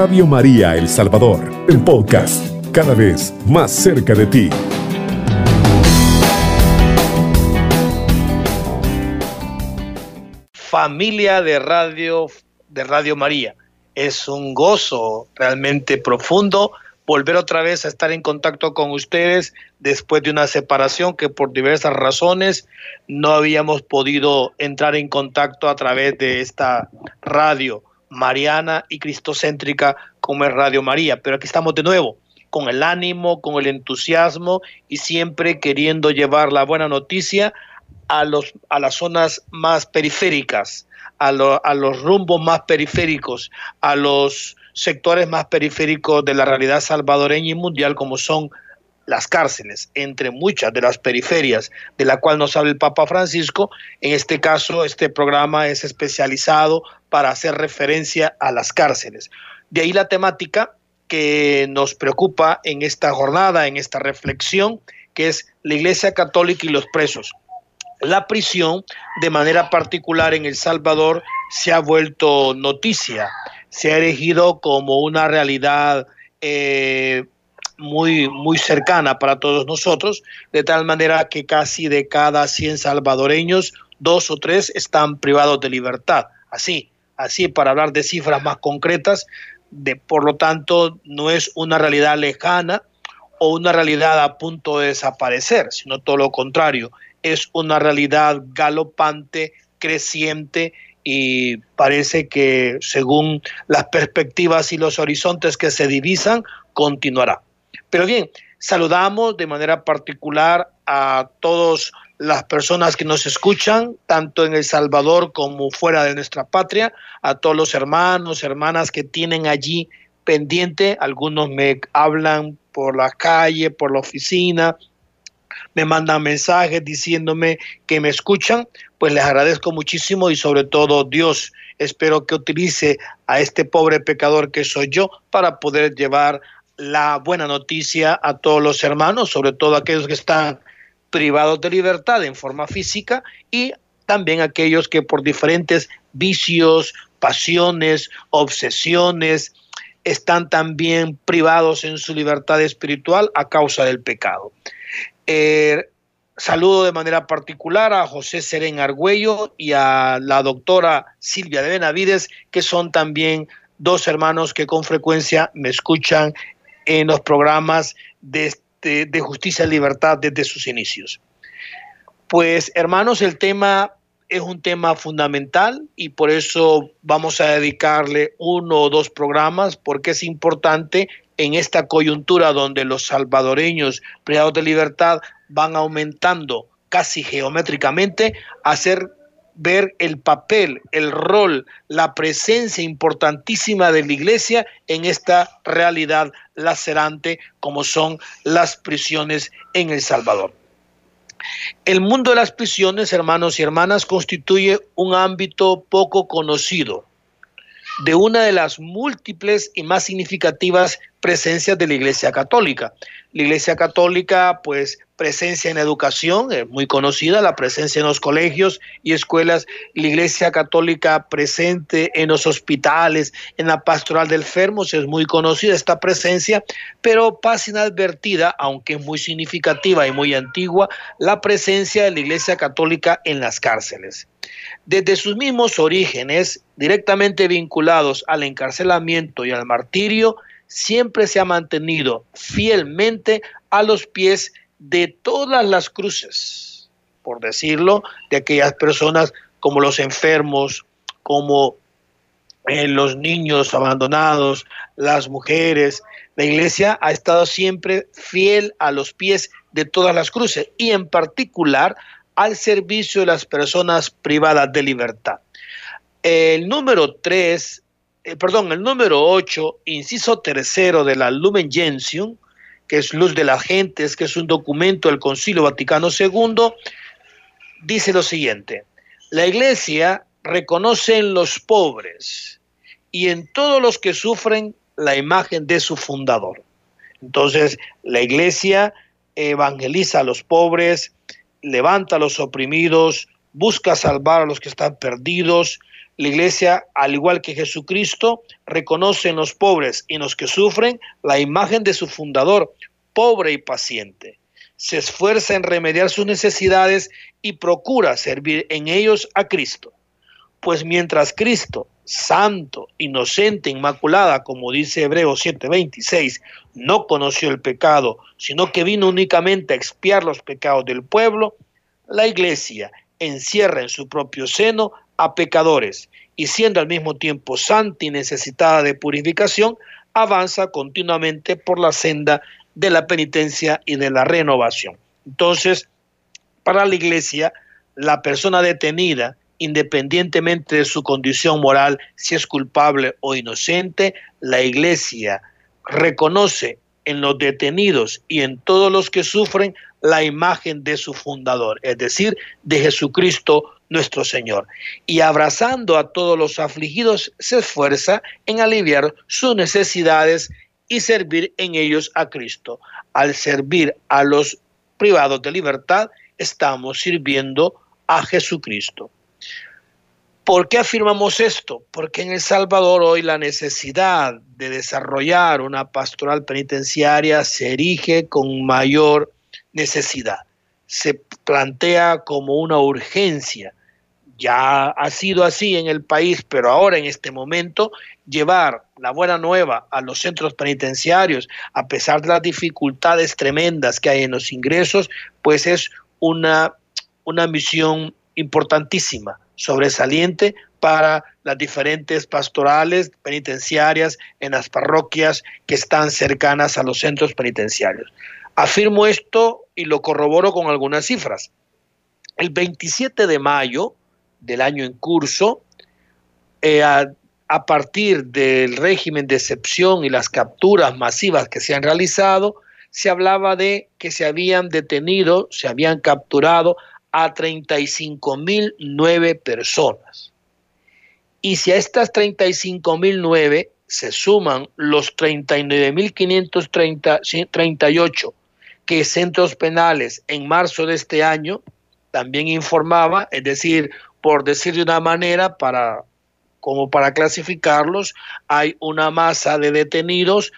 Radio María El Salvador, el podcast, cada vez más cerca de ti. Familia de Radio de Radio María. Es un gozo realmente profundo volver otra vez a estar en contacto con ustedes después de una separación que por diversas razones no habíamos podido entrar en contacto a través de esta radio mariana y cristocéntrica como es Radio María. Pero aquí estamos de nuevo, con el ánimo, con el entusiasmo y siempre queriendo llevar la buena noticia a, los, a las zonas más periféricas, a, a los rumbos más periféricos, a los sectores más periféricos de la realidad salvadoreña y mundial como son las cárceles, entre muchas de las periferias de la cual nos habla el Papa Francisco. En este caso, este programa es especializado para hacer referencia a las cárceles. De ahí la temática que nos preocupa en esta jornada, en esta reflexión, que es la Iglesia Católica y los presos. La prisión, de manera particular en El Salvador, se ha vuelto noticia se ha erigido como una realidad eh, muy, muy cercana para todos nosotros, de tal manera que casi de cada 100 salvadoreños, dos o tres están privados de libertad. Así, así para hablar de cifras más concretas, de, por lo tanto, no es una realidad lejana o una realidad a punto de desaparecer, sino todo lo contrario, es una realidad galopante, creciente y parece que según las perspectivas y los horizontes que se divisan, continuará. Pero bien, saludamos de manera particular a todas las personas que nos escuchan, tanto en El Salvador como fuera de nuestra patria, a todos los hermanos, hermanas que tienen allí pendiente, algunos me hablan por la calle, por la oficina, me mandan mensajes diciéndome que me escuchan, pues les agradezco muchísimo y sobre todo Dios, espero que utilice a este pobre pecador que soy yo para poder llevar la buena noticia a todos los hermanos, sobre todo aquellos que están privados de libertad en forma física y también aquellos que por diferentes vicios, pasiones, obsesiones, están también privados en su libertad espiritual a causa del pecado. Eh, saludo de manera particular a José Seren Argüello y a la doctora Silvia de Benavides, que son también dos hermanos que con frecuencia me escuchan en los programas de, este, justicia y libertad desde sus inicios. Pues hermanos, el tema es un tema fundamental y por eso vamos a dedicarle uno o dos programas porque es importante en esta coyuntura donde los salvadoreños privados de libertad van aumentando casi geométricamente, hacer ver el papel, el rol, la presencia importantísima de la iglesia en esta realidad lacerante como son las prisiones en El Salvador. El mundo de las prisiones, hermanos y hermanas, constituye un ámbito poco conocido de una de las múltiples y más significativas presencias de la Iglesia Católica. La Iglesia Católica, pues, presencia en educación, es muy conocida, la presencia en los colegios y escuelas, la Iglesia Católica presente en los hospitales, en la pastoral de enfermos, es muy conocida esta presencia, pero pasa inadvertida, aunque es muy significativa y muy antigua, la presencia de la Iglesia Católica en las cárceles. Desde sus mismos orígenes, directamente vinculados al encarcelamiento y al martirio, siempre se ha mantenido fielmente a los pies de todas las cruces, por decirlo, de aquellas personas como los enfermos, como eh, los niños abandonados, las mujeres. La iglesia ha estado siempre fiel a los pies de todas las cruces y en particular al servicio de las personas privadas de libertad. El número 3 eh, perdón, el número 8, inciso tercero de la Lumen Gentium, que es Luz de las Gentes, que es un documento del Concilio Vaticano II, dice lo siguiente, la Iglesia reconoce en los pobres y en todos los que sufren la imagen de su fundador. Entonces, la Iglesia evangeliza a los pobres, levanta a los oprimidos, busca salvar a los que están perdidos. La iglesia, al igual que Jesucristo, reconoce en los pobres y en los que sufren la imagen de su fundador, pobre y paciente. Se esfuerza en remediar sus necesidades y procura servir en ellos a Cristo. Pues mientras Cristo, santo, inocente, inmaculada, como dice Hebreos 7:26, no conoció el pecado, sino que vino únicamente a expiar los pecados del pueblo, la iglesia encierra en su propio seno a pecadores y siendo al mismo tiempo santa y necesitada de purificación, avanza continuamente por la senda de la penitencia y de la renovación. Entonces, para la iglesia, la persona detenida, independientemente de su condición moral, si es culpable o inocente, la iglesia reconoce en los detenidos y en todos los que sufren la imagen de su fundador, es decir, de Jesucristo nuestro Señor. Y abrazando a todos los afligidos, se esfuerza en aliviar sus necesidades y servir en ellos a Cristo. Al servir a los privados de libertad, estamos sirviendo a Jesucristo. ¿Por qué afirmamos esto? Porque en El Salvador hoy la necesidad de desarrollar una pastoral penitenciaria se erige con mayor necesidad. Se plantea como una urgencia. Ya ha sido así en el país, pero ahora en este momento llevar la buena nueva a los centros penitenciarios, a pesar de las dificultades tremendas que hay en los ingresos, pues es una, una misión importantísima sobresaliente para las diferentes pastorales penitenciarias en las parroquias que están cercanas a los centros penitenciarios. Afirmo esto y lo corroboro con algunas cifras. El 27 de mayo del año en curso, eh, a, a partir del régimen de excepción y las capturas masivas que se han realizado, se hablaba de que se habían detenido, se habían capturado a 35.009 personas. Y si a estas 35.009 se suman los 39.538 que centros penales en marzo de este año también informaba, es decir, por decir de una manera, para como para clasificarlos, hay una masa de detenidos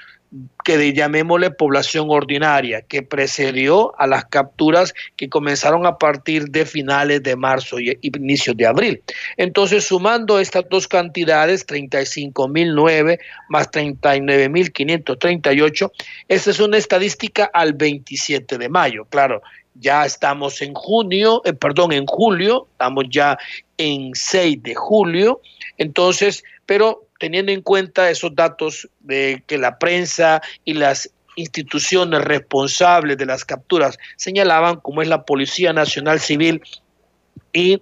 que llamémosle población ordinaria, que precedió a las capturas que comenzaron a partir de finales de marzo y inicios de abril. Entonces, sumando estas dos cantidades, 35.009 más 39.538, esta es una estadística al 27 de mayo. Claro, ya estamos en junio, eh, perdón, en julio, estamos ya en 6 de julio, entonces, pero teniendo en cuenta esos datos de que la prensa y las instituciones responsables de las capturas señalaban, como es la Policía Nacional Civil y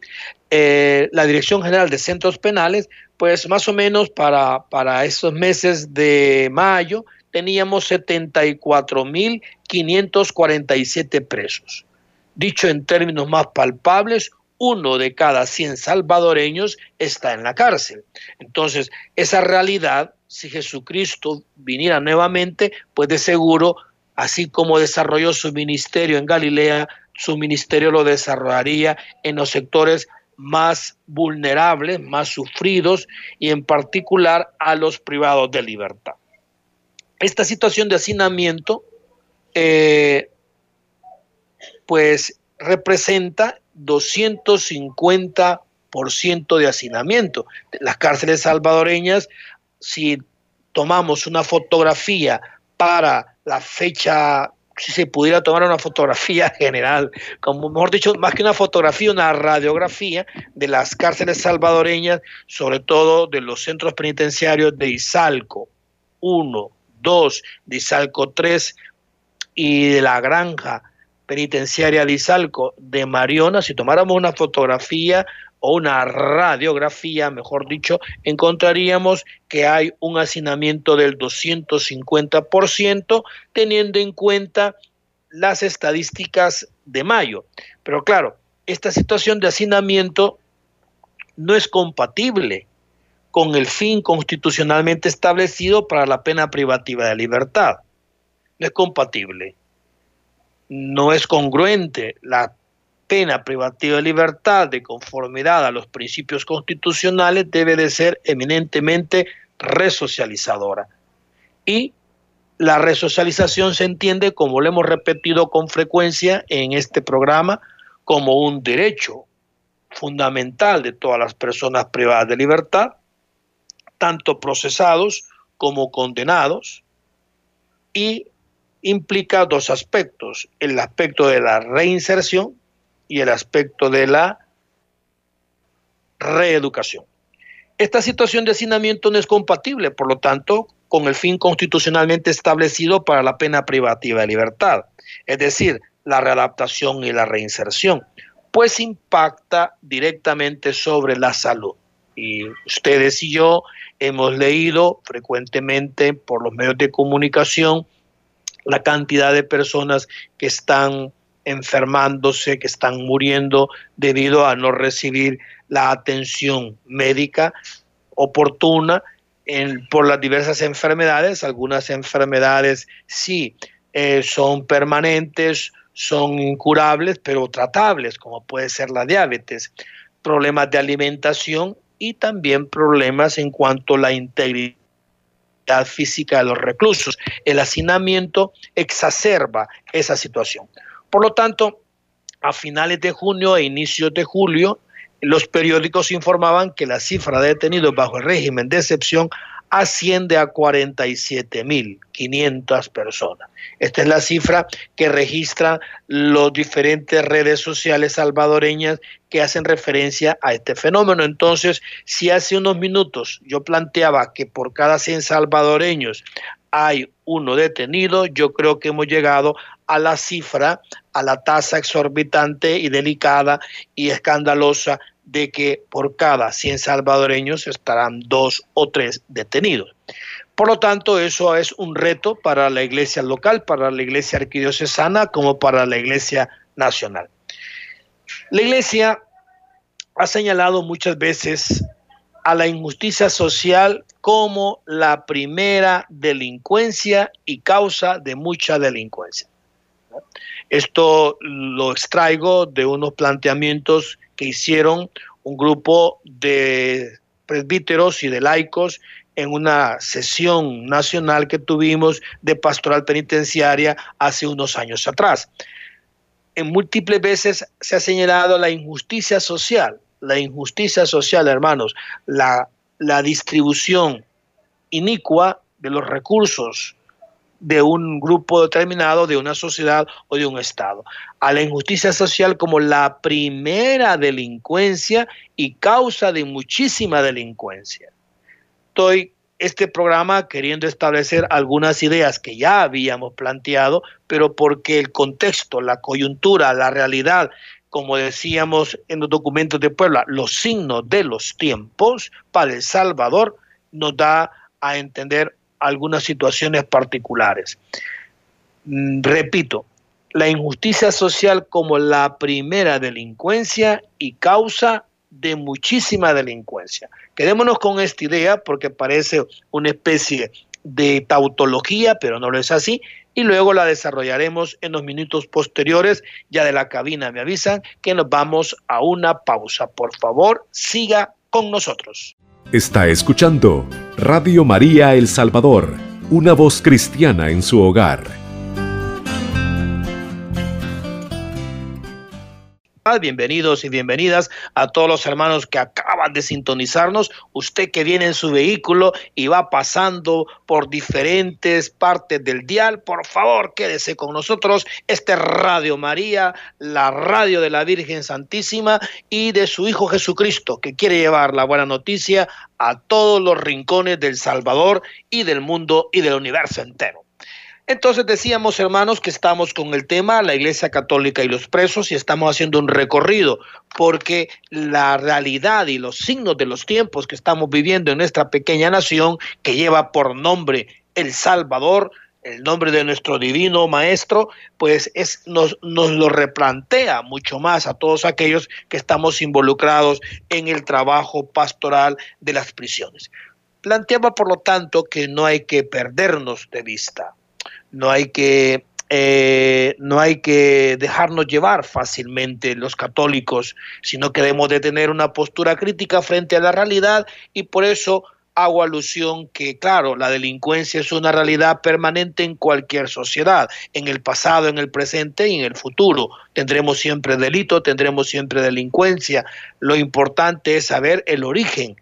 eh, la Dirección General de Centros Penales, pues más o menos para, para esos meses de mayo teníamos 74.547 presos. Dicho en términos más palpables, uno de cada 100 salvadoreños está en la cárcel. Entonces, esa realidad, si Jesucristo viniera nuevamente, pues de seguro, así como desarrolló su ministerio en Galilea, su ministerio lo desarrollaría en los sectores más vulnerables, más sufridos y en particular a los privados de libertad. Esta situación de hacinamiento, eh, pues representa 250% de hacinamiento. Las cárceles salvadoreñas, si tomamos una fotografía para la fecha, si se pudiera tomar una fotografía general, como mejor dicho, más que una fotografía, una radiografía de las cárceles salvadoreñas, sobre todo de los centros penitenciarios de Izalco 1, 2, de Izalco 3 y de la granja penitenciaria de Izalco de Mariona, si tomáramos una fotografía o una radiografía, mejor dicho, encontraríamos que hay un hacinamiento del 250%, teniendo en cuenta las estadísticas de mayo. Pero claro, esta situación de hacinamiento no es compatible con el fin constitucionalmente establecido para la pena privativa de libertad. No es compatible no es congruente la pena privativa de libertad de conformidad a los principios constitucionales debe de ser eminentemente resocializadora. Y la resocialización se entiende, como lo hemos repetido con frecuencia en este programa, como un derecho fundamental de todas las personas privadas de libertad, tanto procesados como condenados, y implica dos aspectos, el aspecto de la reinserción y el aspecto de la reeducación. Esta situación de hacinamiento no es compatible, por lo tanto, con el fin constitucionalmente establecido para la pena privativa de libertad, es decir, la readaptación y la reinserción, pues impacta directamente sobre la salud. Y ustedes y yo hemos leído frecuentemente por los medios de comunicación la cantidad de personas que están enfermándose, que están muriendo debido a no recibir la atención médica oportuna por las diversas enfermedades. Algunas enfermedades sí eh, son permanentes, son incurables, pero tratables, como puede ser la diabetes, problemas de alimentación y también problemas en cuanto a la integridad física de los reclusos. El hacinamiento exacerba esa situación. Por lo tanto, a finales de junio e inicios de julio, los periódicos informaban que la cifra de detenidos bajo el régimen de excepción asciende a 47.500 personas. Esta es la cifra que registran las diferentes redes sociales salvadoreñas que hacen referencia a este fenómeno. Entonces, si hace unos minutos yo planteaba que por cada 100 salvadoreños hay uno detenido, yo creo que hemos llegado a la cifra, a la tasa exorbitante y delicada y escandalosa de que por cada 100 salvadoreños estarán dos o tres detenidos. Por lo tanto, eso es un reto para la iglesia local, para la iglesia arquidiocesana, como para la iglesia nacional. La iglesia ha señalado muchas veces a la injusticia social como la primera delincuencia y causa de mucha delincuencia. Esto lo extraigo de unos planteamientos que hicieron un grupo de presbíteros y de laicos en una sesión nacional que tuvimos de pastoral penitenciaria hace unos años atrás. En múltiples veces se ha señalado la injusticia social, la injusticia social, hermanos, la, la distribución inicua de los recursos de un grupo determinado, de una sociedad o de un Estado. A la injusticia social como la primera delincuencia y causa de muchísima delincuencia. Estoy este programa queriendo establecer algunas ideas que ya habíamos planteado, pero porque el contexto, la coyuntura, la realidad, como decíamos en los documentos de Puebla, los signos de los tiempos para El Salvador nos da a entender algunas situaciones particulares. Mm, repito, la injusticia social como la primera delincuencia y causa de muchísima delincuencia. Quedémonos con esta idea porque parece una especie de tautología, pero no lo es así, y luego la desarrollaremos en los minutos posteriores. Ya de la cabina me avisan que nos vamos a una pausa. Por favor, siga con nosotros. Está escuchando Radio María El Salvador, una voz cristiana en su hogar. Bienvenidos y bienvenidas a todos los hermanos que acaban de sintonizarnos. Usted que viene en su vehículo y va pasando por diferentes partes del dial, por favor quédese con nosotros. Este Radio María, la radio de la Virgen Santísima y de su Hijo Jesucristo, que quiere llevar la buena noticia a todos los rincones del Salvador y del mundo y del universo entero. Entonces decíamos, hermanos, que estamos con el tema la Iglesia Católica y los presos y estamos haciendo un recorrido porque la realidad y los signos de los tiempos que estamos viviendo en nuestra pequeña nación que lleva por nombre El Salvador, el nombre de nuestro divino maestro, pues es, nos, nos lo replantea mucho más a todos aquellos que estamos involucrados en el trabajo pastoral de las prisiones. Planteaba, por lo tanto, que no hay que perdernos de vista no hay que eh, no hay que dejarnos llevar fácilmente los católicos, sino que debemos de tener una postura crítica frente a la realidad y por eso hago alusión que, claro, la delincuencia es una realidad permanente en cualquier sociedad, en el pasado, en el presente y en el futuro. Tendremos siempre delito, tendremos siempre delincuencia. Lo importante es saber el origen,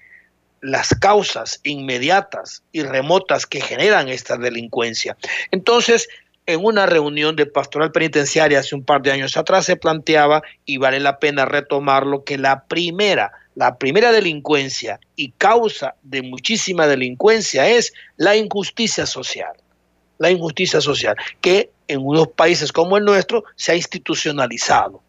las causas inmediatas y remotas que generan esta delincuencia. Entonces, en una reunión de pastoral penitenciaria hace un par de años atrás se planteaba, y vale la pena retomarlo, que la primera la primera delincuencia y causa de muchísima delincuencia es la injusticia social. La injusticia social, que en unos países como el nuestro se ha institucionalizado.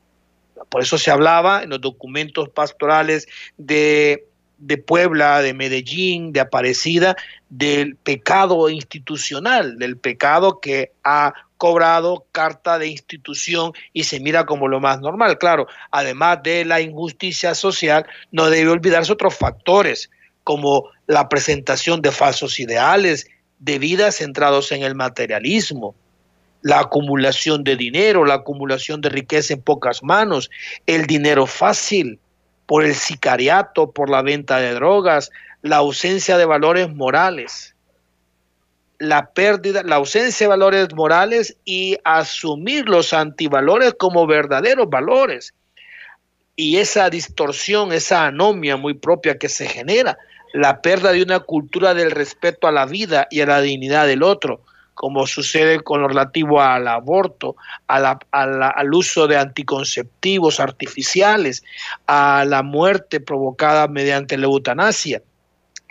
Por eso se hablaba en los documentos pastorales de, de Puebla, de Medellín, de Aparecida, del pecado institucional, del pecado que ha cobrado carta de institución y se mira como lo más normal. Claro, además de la injusticia social, no debe olvidarse otros factores, como la presentación de falsos ideales, de vidas centrados en el materialismo, la acumulación de dinero, la acumulación de riqueza en pocas manos, el dinero fácil, por el sicariato, por la venta de drogas, la ausencia de valores morales la pérdida, la ausencia de valores morales y asumir los antivalores como verdaderos valores. Y esa distorsión, esa anomia muy propia que se genera, la pérdida de una cultura del respeto a la vida y a la dignidad del otro, como sucede con lo relativo al aborto, al uso de anticonceptivos artificiales, a la muerte provocada mediante la eutanasia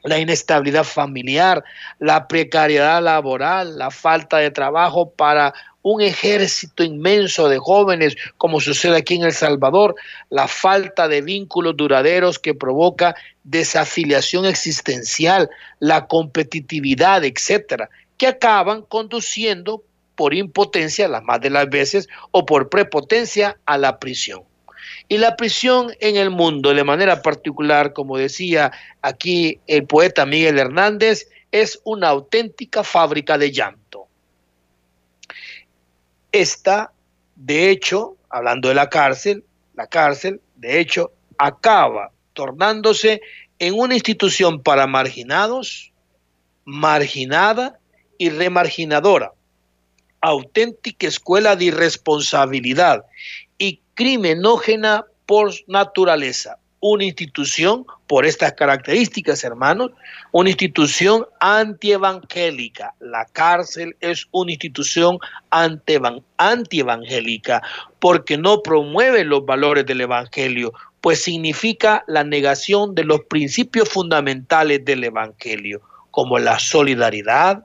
la inestabilidad familiar, la precariedad laboral, la falta de trabajo para un ejército inmenso de jóvenes, como sucede aquí en El Salvador, la falta de vínculos duraderos que provoca desafiliación existencial, la competitividad, etcétera, que acaban conduciendo por impotencia, las más de las veces, o por prepotencia a la prisión. Y la prisión en el mundo, de manera particular, como decía aquí el poeta Miguel Hernández, es una auténtica fábrica de llanto. Esta, de hecho, hablando de la cárcel, la cárcel, de hecho, acaba tornándose en una institución para marginados, marginada y remarginadora, auténtica escuela de irresponsabilidad criminógena por naturaleza. Una institución, por estas características, hermanos, una institución antievangélica. La cárcel es una institución antievangélica porque no promueve los valores del Evangelio, pues significa la negación de los principios fundamentales del Evangelio, como la solidaridad,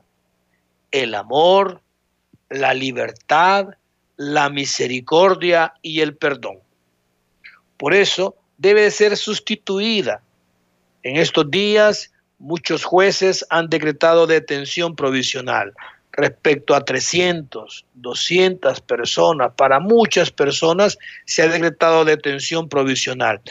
el amor, la libertad, la misericordia y el perdón. Por eso debe ser sustituida. En estos días muchos jueces han decretado detención provisional respecto a 300, 200 personas. Para muchas personas se ha decretado detención provisional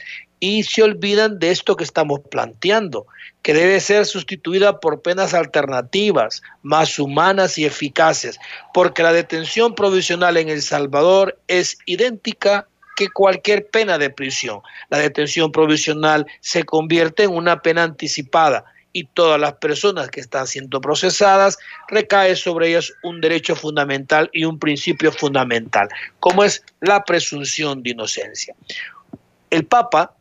y se olvidan de esto que estamos planteando, que debe ser sustituida por penas alternativas, más humanas y eficaces, porque la detención provisional en El Salvador es idéntica que cualquier pena de prisión. La detención provisional se convierte en una pena anticipada y todas las personas que están siendo procesadas recae sobre ellas un derecho fundamental y un principio fundamental, como es la presunción de inocencia. El Papa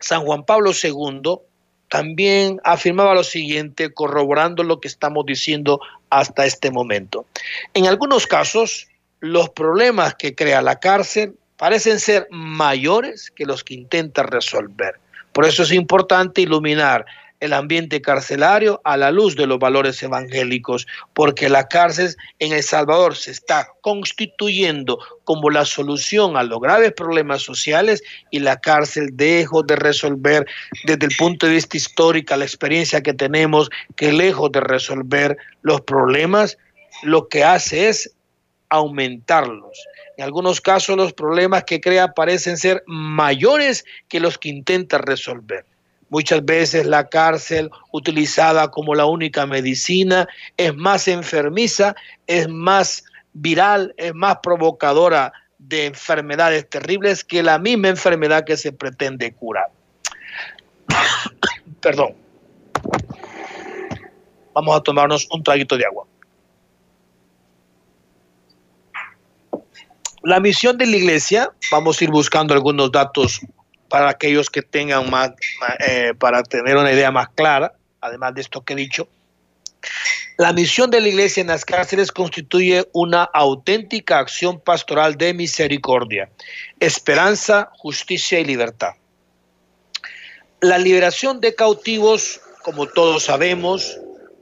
San Juan Pablo II también afirmaba lo siguiente, corroborando lo que estamos diciendo hasta este momento. En algunos casos, los problemas que crea la cárcel parecen ser mayores que los que intenta resolver. Por eso es importante iluminar el ambiente carcelario a la luz de los valores evangélicos, porque la cárcel en El Salvador se está constituyendo como la solución a los graves problemas sociales y la cárcel dejo de resolver desde el punto de vista histórico, la experiencia que tenemos, que lejos de resolver los problemas, lo que hace es aumentarlos. En algunos casos los problemas que crea parecen ser mayores que los que intenta resolver. Muchas veces la cárcel, utilizada como la única medicina, es más enfermiza, es más viral, es más provocadora de enfermedades terribles que la misma enfermedad que se pretende curar. Perdón. Vamos a tomarnos un traguito de agua. La misión de la iglesia, vamos a ir buscando algunos datos para aquellos que tengan más, eh, para tener una idea más clara, además de esto que he dicho. La misión de la iglesia en las cárceles constituye una auténtica acción pastoral de misericordia, esperanza, justicia y libertad. La liberación de cautivos, como todos sabemos,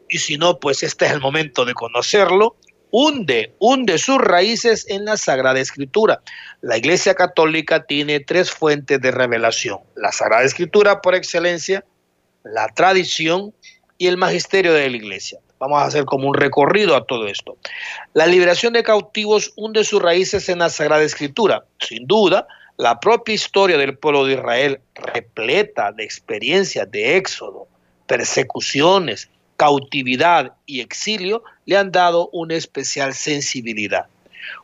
y si no, pues este es el momento de conocerlo, hunde, hunde sus raíces en la Sagrada Escritura. La Iglesia Católica tiene tres fuentes de revelación. La Sagrada Escritura por excelencia, la tradición y el magisterio de la Iglesia. Vamos a hacer como un recorrido a todo esto. La liberación de cautivos hunde sus raíces en la Sagrada Escritura. Sin duda, la propia historia del pueblo de Israel, repleta de experiencias de éxodo, persecuciones, cautividad y exilio le han dado una especial sensibilidad.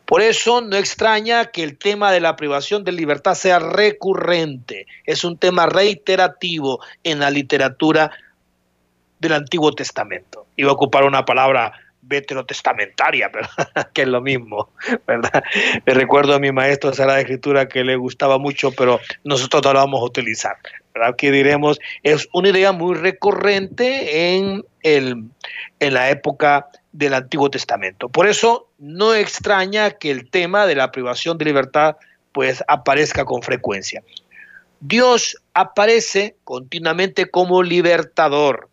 Por eso no extraña que el tema de la privación de libertad sea recurrente, es un tema reiterativo en la literatura del Antiguo Testamento. Iba a ocupar una palabra veterotestamentaria, que es lo mismo, ¿verdad? Me recuerdo a mi maestro de Sagrada Escritura que le gustaba mucho, pero nosotros no lo vamos a utilizar. ¿verdad? Que diremos, es una idea muy recurrente en, el, en la época del Antiguo Testamento. Por eso no extraña que el tema de la privación de libertad pues aparezca con frecuencia. Dios aparece continuamente como libertador,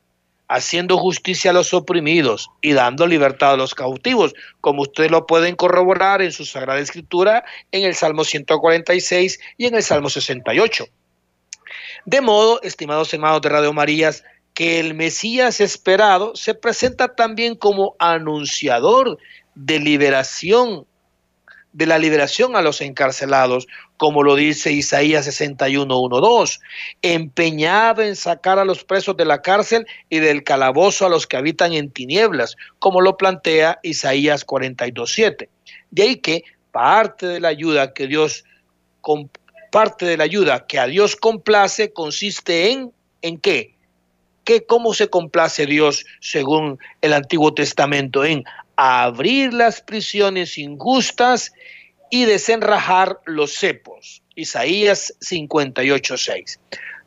haciendo justicia a los oprimidos y dando libertad a los cautivos, como ustedes lo pueden corroborar en su Sagrada Escritura en el Salmo 146 y en el Salmo 68. De modo, estimados hermanos de Radio Marías, que el Mesías esperado se presenta también como anunciador de liberación, de la liberación a los encarcelados, como lo dice Isaías 61, 1, 2, empeñado en sacar a los presos de la cárcel y del calabozo a los que habitan en tinieblas, como lo plantea Isaías 42, 7. De ahí que parte de la ayuda que Dios parte de la ayuda que a Dios complace consiste en ¿en qué? ¿Qué cómo se complace Dios según el Antiguo Testamento en abrir las prisiones injustas y desenrajar los cepos. Isaías 58:6.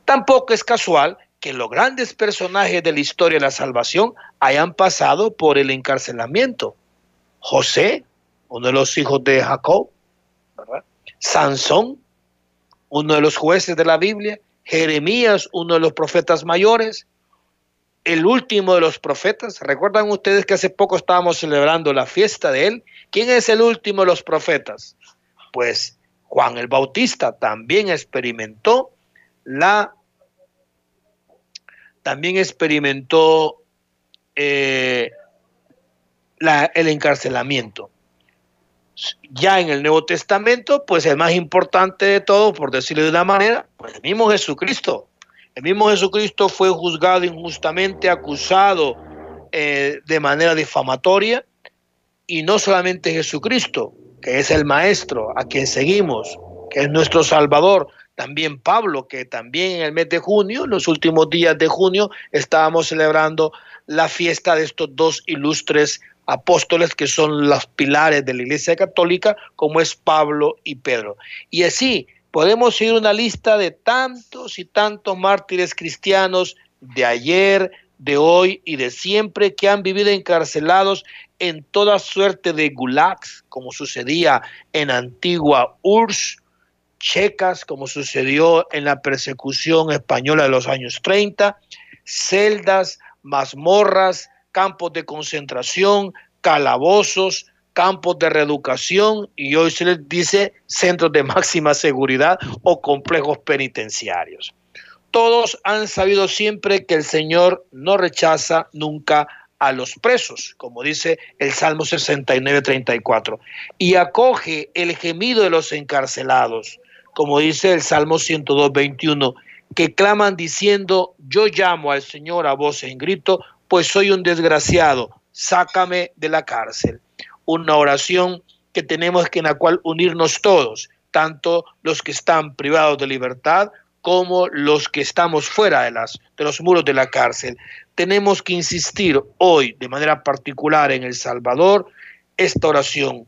Tampoco es casual que los grandes personajes de la historia de la salvación hayan pasado por el encarcelamiento. José, uno de los hijos de Jacob, Sansón, uno de los jueces de la Biblia, Jeremías, uno de los profetas mayores, el último de los profetas. ¿Recuerdan ustedes que hace poco estábamos celebrando la fiesta de él? ¿Quién es el último de los profetas? Pues Juan el Bautista también experimentó la también experimentó eh, el encarcelamiento ya en el Nuevo Testamento, pues el más importante de todo, por decirlo de una manera, pues el mismo Jesucristo. El mismo Jesucristo fue juzgado injustamente, acusado eh, de manera difamatoria, y no solamente Jesucristo, que es el Maestro a quien seguimos, que es nuestro Salvador, también Pablo, que también en el mes de junio, en los últimos días de junio, estábamos celebrando la fiesta de estos dos ilustres apóstoles que son los pilares de la Iglesia Católica, como es Pablo y Pedro. Y así podemos seguir una lista de tantos y tantos mártires cristianos de ayer, de hoy y de siempre que han vivido encarcelados en toda suerte de gulags, como sucedía en antigua URSS, checas, como sucedió en la persecución española de los años 30, celdas, mazmorras, campos de concentración, calabozos, campos de reeducación y hoy se les dice centros de máxima seguridad o complejos penitenciarios. Todos han sabido siempre que el Señor no rechaza nunca a los presos, como dice el Salmo 69, 34, y acoge el gemido de los encarcelados, como dice el Salmo 102, 21, que claman diciendo, yo llamo al Señor a voz en grito, pues soy un desgraciado, sácame de la cárcel. Una oración que tenemos que en la cual unirnos todos, tanto los que están privados de libertad como los que estamos fuera de, las, de los muros de la cárcel. Tenemos que insistir hoy de manera particular en El Salvador esta oración.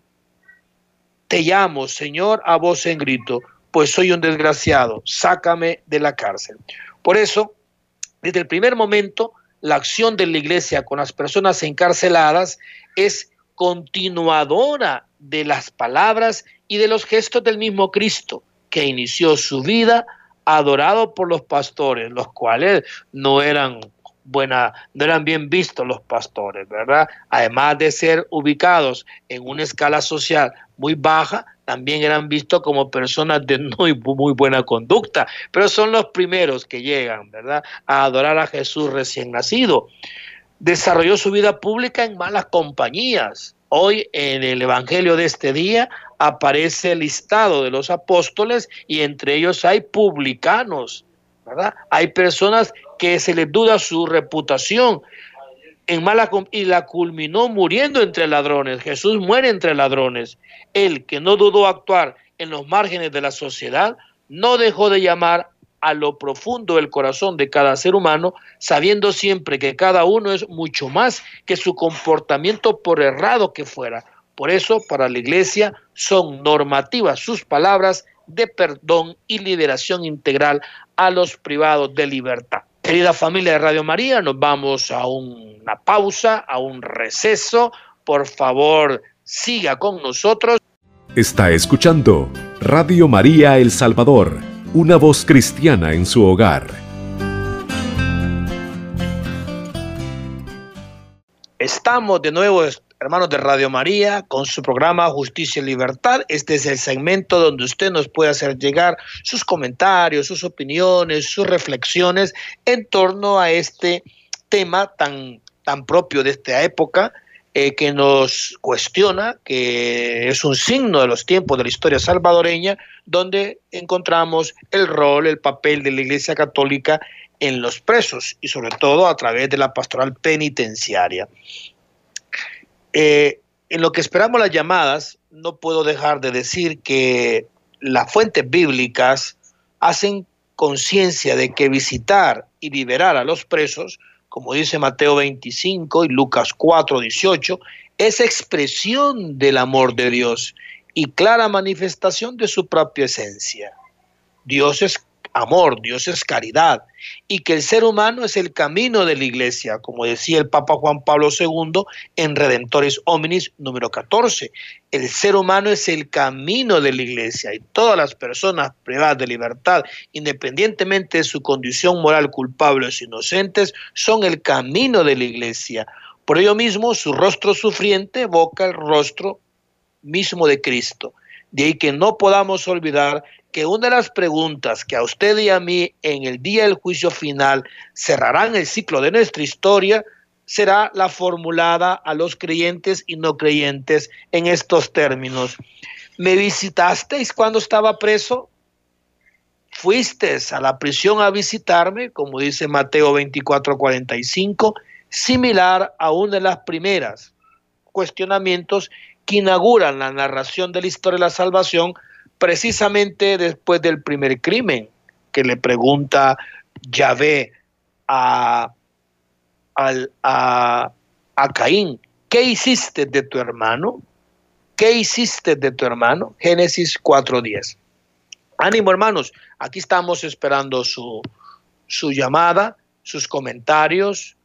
Te llamo, Señor, a voz en grito, pues soy un desgraciado, sácame de la cárcel. Por eso, desde el primer momento, la acción de la iglesia con las personas encarceladas es continuadora de las palabras y de los gestos del mismo Cristo, que inició su vida adorado por los pastores, los cuales no eran buena, no eran bien vistos los pastores, ¿verdad? Además de ser ubicados en una escala social muy baja, también eran vistos como personas de muy, muy buena conducta, pero son los primeros que llegan, ¿verdad? A adorar a Jesús recién nacido. Desarrolló su vida pública en malas compañías. Hoy en el Evangelio de este día aparece el listado de los apóstoles y entre ellos hay publicanos, ¿verdad? Hay personas que se les duda su reputación en mala y la culminó muriendo entre ladrones. Jesús muere entre ladrones. Él que no dudó actuar en los márgenes de la sociedad, no dejó de llamar a lo profundo del corazón de cada ser humano, sabiendo siempre que cada uno es mucho más que su comportamiento por errado que fuera. Por eso, para la iglesia son normativas sus palabras de perdón y liberación integral a los privados de libertad. Querida familia de Radio María, nos vamos a una pausa, a un receso. Por favor, siga con nosotros. Está escuchando Radio María El Salvador, una voz cristiana en su hogar. Estamos de nuevo hermanos de Radio María, con su programa Justicia y Libertad. Este es el segmento donde usted nos puede hacer llegar sus comentarios, sus opiniones, sus reflexiones en torno a este tema tan, tan propio de esta época, eh, que nos cuestiona, que es un signo de los tiempos de la historia salvadoreña, donde encontramos el rol, el papel de la Iglesia Católica en los presos y sobre todo a través de la pastoral penitenciaria. Eh, en lo que esperamos las llamadas, no puedo dejar de decir que las fuentes bíblicas hacen conciencia de que visitar y liberar a los presos, como dice Mateo 25 y Lucas 4, 18, es expresión del amor de Dios y clara manifestación de su propia esencia. Dios es amor, Dios es caridad, y que el ser humano es el camino de la iglesia, como decía el Papa Juan Pablo II en Redentores Hominis número 14. El ser humano es el camino de la iglesia y todas las personas privadas de libertad, independientemente de su condición moral culpables o inocentes, son el camino de la iglesia. Por ello mismo, su rostro sufriente evoca el rostro mismo de Cristo. De ahí que no podamos olvidar que una de las preguntas que a usted y a mí en el día del juicio final cerrarán el ciclo de nuestra historia será la formulada a los creyentes y no creyentes en estos términos. ¿Me visitasteis cuando estaba preso? ¿Fuiste a la prisión a visitarme? Como dice Mateo 24, 45, similar a una de las primeras cuestionamientos que inauguran la narración de la historia de la salvación precisamente después del primer crimen que le pregunta Yahvé a, a, a Caín, ¿qué hiciste de tu hermano? ¿Qué hiciste de tu hermano? Génesis 4.10. Ánimo hermanos, aquí estamos esperando su, su llamada, sus comentarios,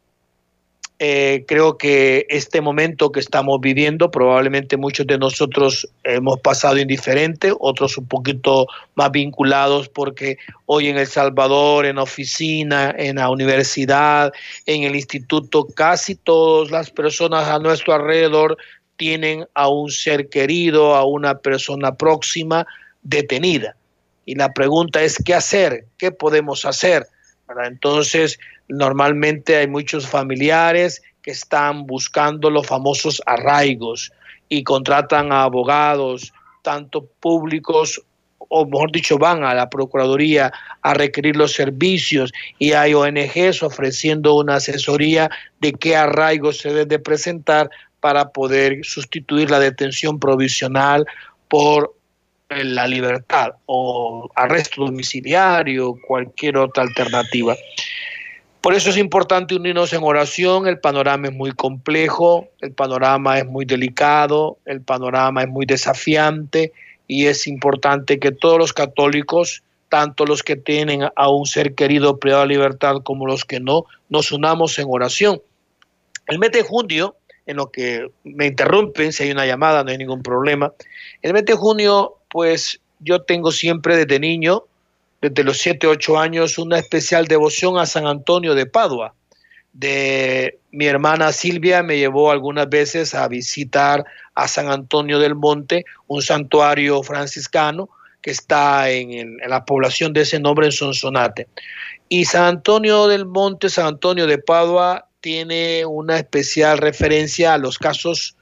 eh, creo que este momento que estamos viviendo, probablemente muchos de nosotros hemos pasado indiferente, otros un poquito más vinculados, porque hoy en El Salvador, en oficina, en la universidad, en el instituto, casi todas las personas a nuestro alrededor tienen a un ser querido, a una persona próxima detenida. Y la pregunta es, ¿qué hacer? ¿Qué podemos hacer? Entonces, Normalmente hay muchos familiares que están buscando los famosos arraigos y contratan a abogados, tanto públicos o mejor dicho, van a la Procuraduría a requerir los servicios y hay ONGs ofreciendo una asesoría de qué arraigos se deben de presentar para poder sustituir la detención provisional por la libertad o arresto domiciliario, cualquier otra alternativa. Por eso es importante unirnos en oración, el panorama es muy complejo, el panorama es muy delicado, el panorama es muy desafiante y es importante que todos los católicos, tanto los que tienen a un ser querido privado de libertad como los que no, nos unamos en oración. El mes de junio, en lo que me interrumpen, si hay una llamada no hay ningún problema, el mes de junio, pues yo tengo siempre desde niño, desde los 7, 8 años, una especial devoción a San Antonio de Padua. De mi hermana Silvia me llevó algunas veces a visitar a San Antonio del Monte, un santuario franciscano que está en, en la población de ese nombre en Sonsonate. Y San Antonio del Monte, San Antonio de Padua, tiene una especial referencia a los casos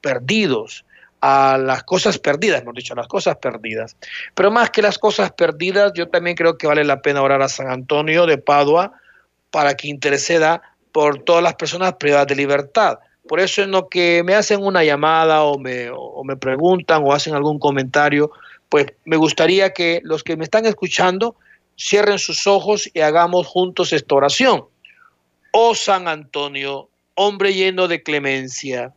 perdidos, a las cosas perdidas, hemos dicho, las cosas perdidas. Pero más que las cosas perdidas, yo también creo que vale la pena orar a San Antonio de Padua para que interceda por todas las personas privadas de libertad. Por eso en lo que me hacen una llamada o me, o me preguntan o hacen algún comentario, pues me gustaría que los que me están escuchando cierren sus ojos y hagamos juntos esta oración. Oh San Antonio, hombre lleno de clemencia,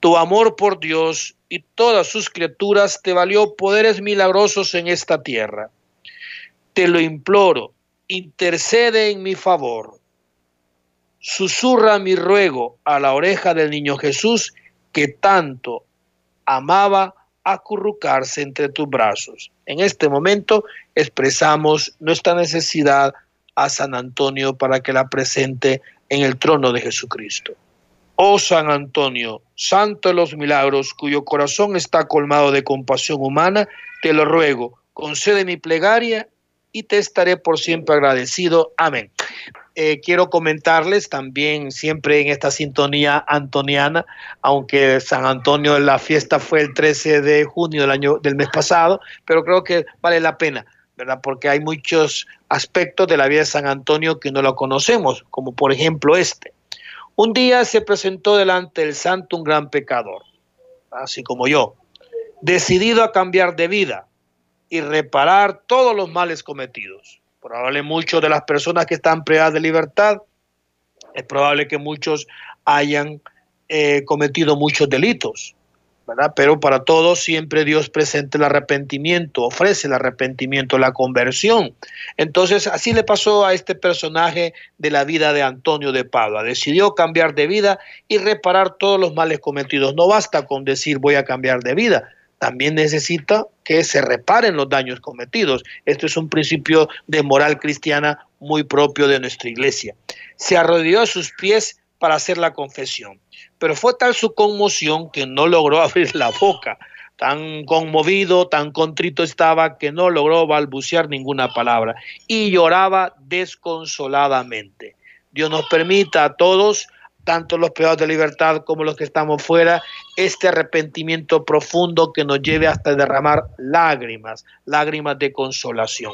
tu amor por Dios y todas sus criaturas te valió poderes milagrosos en esta tierra. Te lo imploro, intercede en mi favor. Susurra mi ruego a la oreja del niño Jesús que tanto amaba acurrucarse entre tus brazos. En este momento expresamos nuestra necesidad a San Antonio para que la presente en el trono de Jesucristo. Oh San Antonio, santo de los milagros, cuyo corazón está colmado de compasión humana, te lo ruego, concede mi plegaria y te estaré por siempre agradecido. Amén. Eh, quiero comentarles también siempre en esta sintonía antoniana, aunque San Antonio la fiesta fue el 13 de junio del año del mes pasado, pero creo que vale la pena ¿verdad? Porque hay muchos aspectos de la vida de San Antonio que no lo conocemos, como por ejemplo este. Un día se presentó delante del santo un gran pecador, así como yo, decidido a cambiar de vida y reparar todos los males cometidos. Probable muchos de las personas que están privadas de libertad, es probable que muchos hayan eh, cometido muchos delitos, pero para todos siempre Dios presenta el arrepentimiento, ofrece el arrepentimiento, la conversión. Entonces, así le pasó a este personaje de la vida de Antonio de Padua. Decidió cambiar de vida y reparar todos los males cometidos. No basta con decir voy a cambiar de vida, también necesita que se reparen los daños cometidos. Esto es un principio de moral cristiana muy propio de nuestra iglesia. Se arrodilló a sus pies para hacer la confesión. Pero fue tal su conmoción que no logró abrir la boca. Tan conmovido, tan contrito estaba que no logró balbucear ninguna palabra y lloraba desconsoladamente. Dios nos permita a todos, tanto los privados de libertad como los que estamos fuera, este arrepentimiento profundo que nos lleve hasta derramar lágrimas, lágrimas de consolación.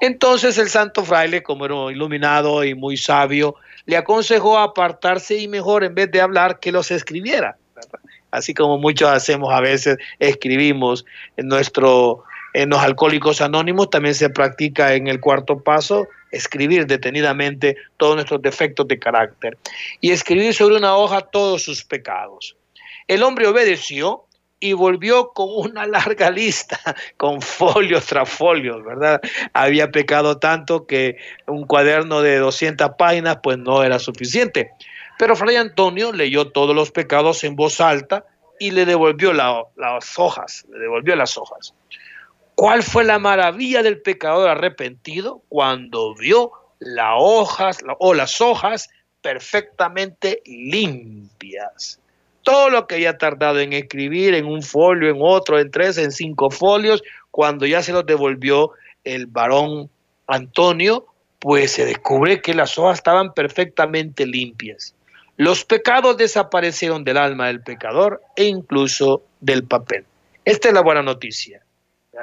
Entonces el santo fraile, como era iluminado y muy sabio, le aconsejó apartarse y mejor en vez de hablar que los escribiera. Así como muchos hacemos a veces, escribimos en nuestro en los alcohólicos anónimos también se practica en el cuarto paso escribir detenidamente todos nuestros defectos de carácter y escribir sobre una hoja todos sus pecados. El hombre obedeció y volvió con una larga lista, con folios tras folios, ¿verdad? Había pecado tanto que un cuaderno de 200 páginas pues no era suficiente. Pero Fray Antonio leyó todos los pecados en voz alta y le devolvió las hojas, le devolvió las hojas. ¿Cuál fue la maravilla del pecador arrepentido cuando vio las hojas o las hojas perfectamente limpias? Todo lo que había tardado en escribir en un folio, en otro, en tres, en cinco folios, cuando ya se los devolvió el varón Antonio, pues se descubre que las hojas estaban perfectamente limpias. Los pecados desaparecieron del alma del pecador e incluso del papel. Esta es la buena noticia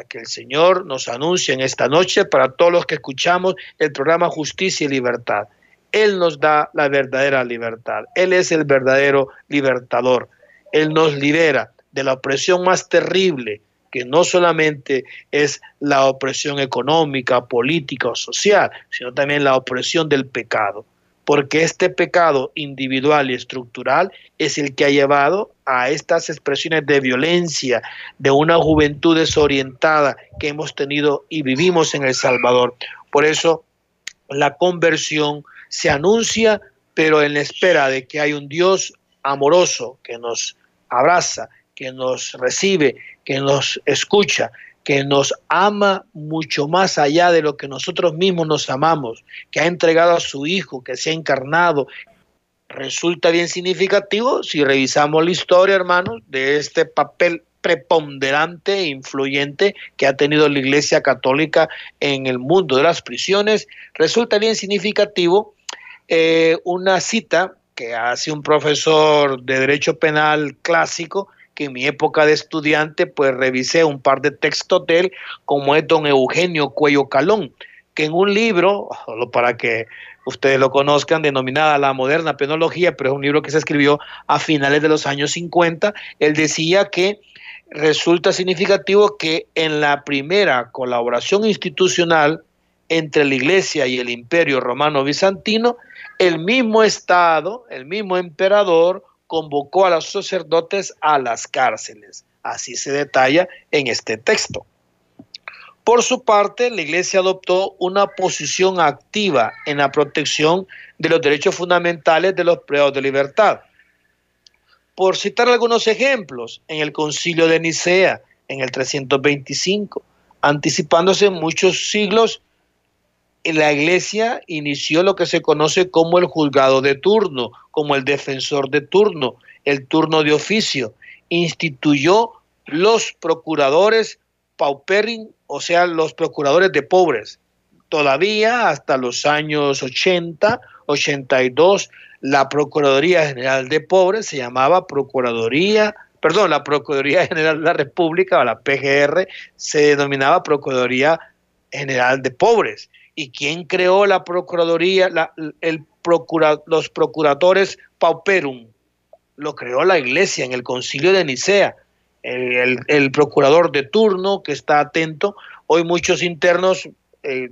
que el Señor nos anuncia en esta noche para todos los que escuchamos el programa Justicia y Libertad. Él nos da la verdadera libertad. Él es el verdadero libertador. Él nos libera de la opresión más terrible, que no solamente es la opresión económica, política o social, sino también la opresión del pecado. Porque este pecado individual y estructural es el que ha llevado a estas expresiones de violencia, de una juventud desorientada que hemos tenido y vivimos en El Salvador. Por eso la conversión se anuncia, pero en la espera de que hay un Dios amoroso que nos abraza, que nos recibe, que nos escucha, que nos ama mucho más allá de lo que nosotros mismos nos amamos, que ha entregado a su Hijo, que se ha encarnado. Resulta bien significativo si revisamos la historia, hermanos, de este papel preponderante e influyente que ha tenido la Iglesia Católica en el mundo de las prisiones. Resulta bien significativo eh, una cita que hace un profesor de Derecho Penal clásico, que en mi época de estudiante pues revisé un par de textos de él, como es don Eugenio Cuello Calón, que en un libro, solo para que ustedes lo conozcan, denominada La Moderna Penología, pero es un libro que se escribió a finales de los años 50, él decía que resulta significativo que en la primera colaboración institucional entre la Iglesia y el Imperio Romano Bizantino, el mismo Estado, el mismo emperador, convocó a los sacerdotes a las cárceles. Así se detalla en este texto. Por su parte, la Iglesia adoptó una posición activa en la protección de los derechos fundamentales de los preos de libertad. Por citar algunos ejemplos, en el concilio de Nicea, en el 325, anticipándose muchos siglos la iglesia inició lo que se conoce como el juzgado de turno, como el defensor de turno, el turno de oficio. Instituyó los procuradores pauperin, o sea, los procuradores de pobres. Todavía hasta los años 80, 82, la Procuraduría General de Pobres se llamaba Procuraduría, perdón, la Procuraduría General de la República, o la PGR, se denominaba Procuraduría General de Pobres ¿Y quién creó la Procuraduría, el los procuradores pauperum? Lo creó la Iglesia en el concilio de Nicea. El, procurador de turno que está atento. Hoy muchos internos eh,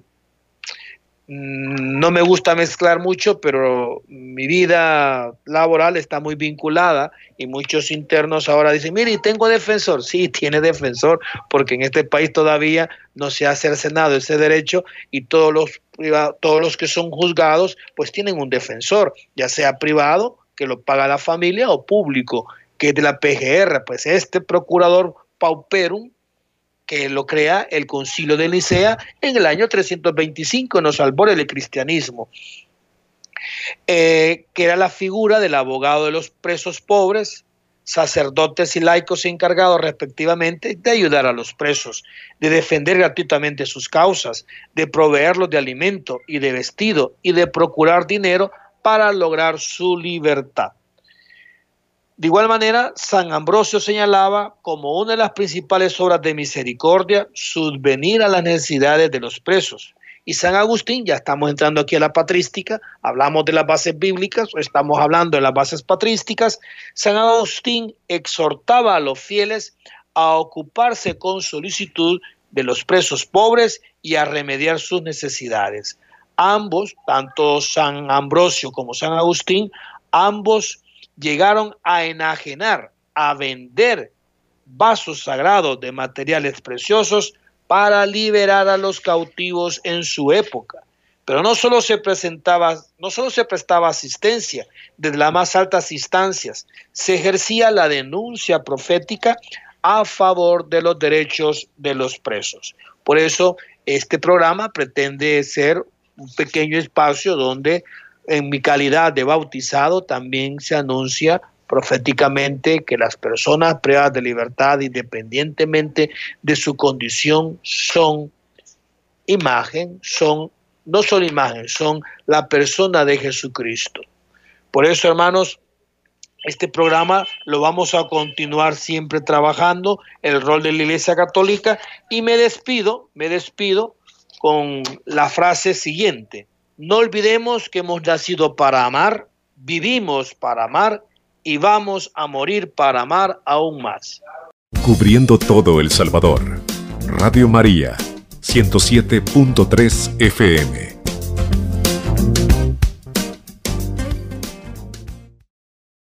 no me gusta mezclar mucho, pero mi vida laboral está muy vinculada y muchos internos ahora dicen, mire, tengo defensor. Sí, tiene defensor, porque en este país todavía no se ha cercenado ese derecho y todos los, todos los que son juzgados pues tienen un defensor, ya sea privado, que lo paga la familia, o público, que es de la PGR. Pues este procurador pauperum que lo crea el concilio de Nicea en el año 325 en los albores del cristianismo, eh, que era la figura del abogado de los presos pobres, sacerdotes y laicos encargados respectivamente de ayudar a los presos, de defender gratuitamente sus causas, de proveerlos de alimento y de vestido y de procurar dinero para lograr su libertad. De igual manera, San Ambrosio señalaba como una de las principales obras de misericordia subvenir a las necesidades de los presos. Y San Agustín, ya estamos entrando aquí a la patrística, hablamos de las bases bíblicas, o estamos hablando de las bases patrísticas, San Agustín exhortaba a los fieles a ocuparse con solicitud de los presos pobres y a remediar sus necesidades. Ambos, tanto San Ambrosio como San Agustín, ambos llegaron a enajenar, a vender vasos sagrados de materiales preciosos para liberar a los cautivos en su época. Pero no solo se presentaba, no solo se prestaba asistencia desde las más altas instancias, se ejercía la denuncia profética a favor de los derechos de los presos. Por eso este programa pretende ser un pequeño espacio donde en mi calidad de bautizado también se anuncia proféticamente que las personas privadas de libertad, independientemente de su condición, son imagen, son no son imagen, son la persona de Jesucristo. Por eso, hermanos, este programa lo vamos a continuar siempre trabajando, el rol de la Iglesia Católica, y me despido, me despido con la frase siguiente No olvidemos que hemos nacido para amar, vivimos para amar y vamos a morir para amar aún más. Cubriendo todo El Salvador. Radio María, 107.3 FM.